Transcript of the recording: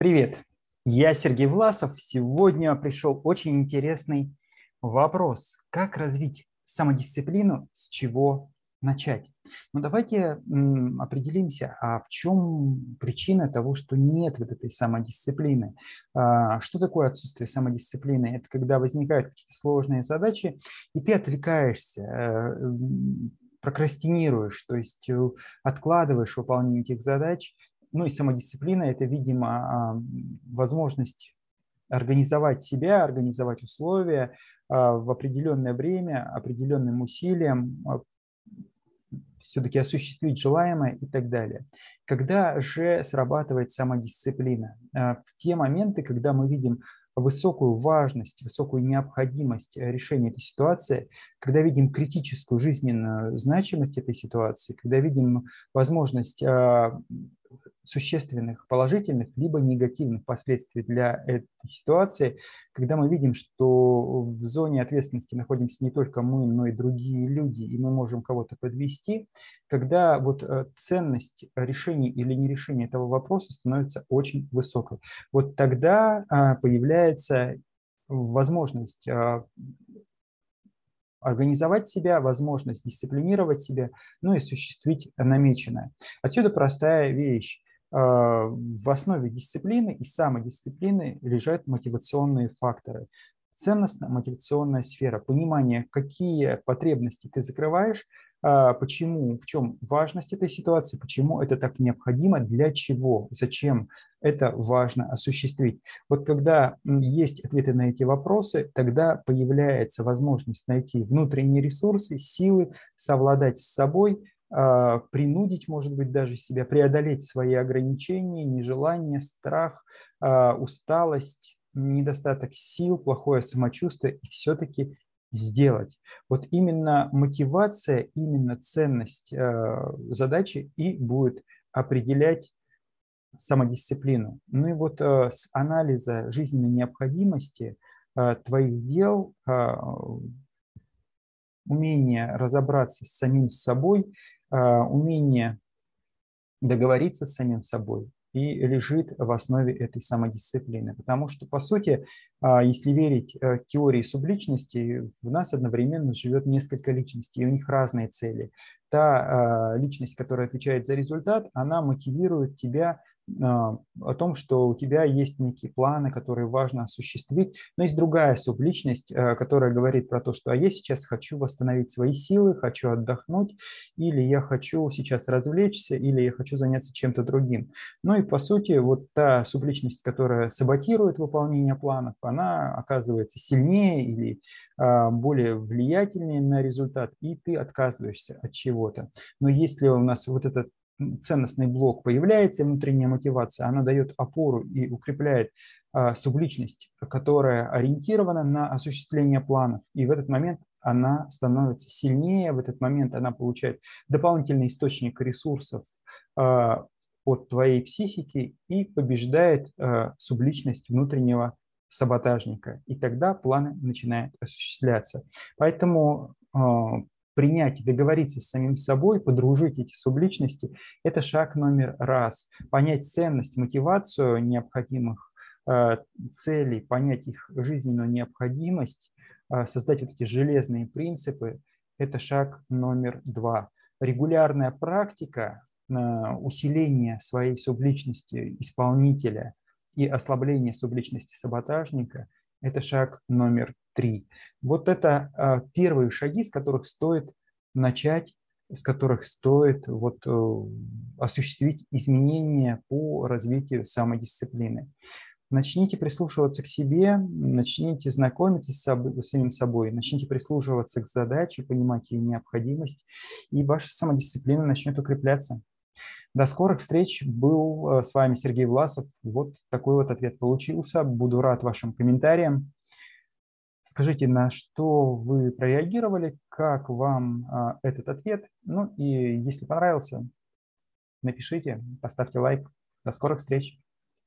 Привет, я Сергей Власов. Сегодня пришел очень интересный вопрос. Как развить самодисциплину, с чего начать? Ну, давайте определимся, а в чем причина того, что нет вот этой самодисциплины? А, что такое отсутствие самодисциплины? Это когда возникают какие-то сложные задачи, и ты отвлекаешься, э, прокрастинируешь, то есть э, откладываешь выполнение этих задач, ну и самодисциплина – это, видимо, а, возможность организовать себя, организовать условия а, в определенное время, определенным усилием, а, все-таки осуществить желаемое и так далее. Когда же срабатывает самодисциплина? В те моменты, когда мы видим высокую важность, высокую необходимость решения этой ситуации, когда видим критическую жизненную значимость этой ситуации, когда видим возможность существенных положительных либо негативных последствий для этой ситуации, когда мы видим, что в зоне ответственности находимся не только мы, но и другие люди, и мы можем кого-то подвести, когда вот э, ценность решения или нерешения этого вопроса становится очень высокой. Вот тогда а, появляется возможность а, организовать себя, возможность дисциплинировать себя, ну и осуществить намеченное. Отсюда простая вещь. А, в основе дисциплины и самодисциплины лежат мотивационные факторы. Ценностно-мотивационная сфера, понимание, какие потребности ты закрываешь, а, почему, в чем важность этой ситуации, почему это так необходимо, для чего, зачем это важно осуществить. Вот когда есть ответы на эти вопросы, тогда появляется возможность найти внутренние ресурсы, силы, совладать с собой, а, принудить, может быть, даже себя преодолеть свои ограничения, нежелание, страх, а, усталость, недостаток сил, плохое самочувствие и все-таки сделать. Вот именно мотивация, именно ценность а, задачи и будет определять самодисциплину. Ну и вот с анализа жизненной необходимости твоих дел, умение разобраться с самим собой – умение договориться с самим собой и лежит в основе этой самодисциплины. Потому что, по сути, а, если верить э, теории субличности, в нас одновременно живет несколько личностей, и у них разные цели. Та а, личность, которая отвечает за результат, она мотивирует тебя о том, что у тебя есть некие планы, которые важно осуществить. Но есть другая субличность, э, которая говорит про то, что а я сейчас хочу восстановить свои силы, хочу отдохнуть, или я хочу сейчас развлечься, или я хочу заняться чем-то другим. Ну и по сути вот та субличность, которая саботирует выполнение планов, она оказывается сильнее или а, более влиятельнее на результат, и ты отказываешься от чего-то. Но если у нас вот этот ценностный блок появляется, внутренняя мотивация, она дает опору и укрепляет а, субличность, которая ориентирована на осуществление планов. И в этот момент она становится сильнее, в этот момент она получает дополнительный источник ресурсов а, от твоей психики и побеждает а, субличность внутреннего саботажника. И тогда планы начинают осуществляться. Поэтому принять договориться с самим собой, подружить эти субличности, это шаг номер раз. Понять ценность, мотивацию необходимых э, целей, понять их жизненную необходимость, э, создать вот эти железные принципы, это шаг номер два. Регулярная практика э, усиления своей субличности исполнителя и ослабление субличности саботажника – это шаг номер три. Вот это а, первые шаги, с которых стоит начать, с которых стоит вот, э, осуществить изменения по развитию самодисциплины. Начните прислушиваться к себе, начните знакомиться с, собой, с самим собой, начните прислушиваться к задаче, понимать ее необходимость, и ваша самодисциплина начнет укрепляться. До скорых встреч. Был э, с вами Сергей Власов. Вот такой вот ответ получился. Буду рад вашим комментариям. Скажите, на что вы прореагировали, как вам а, этот ответ. Ну и если понравился, напишите, поставьте лайк. До скорых встреч.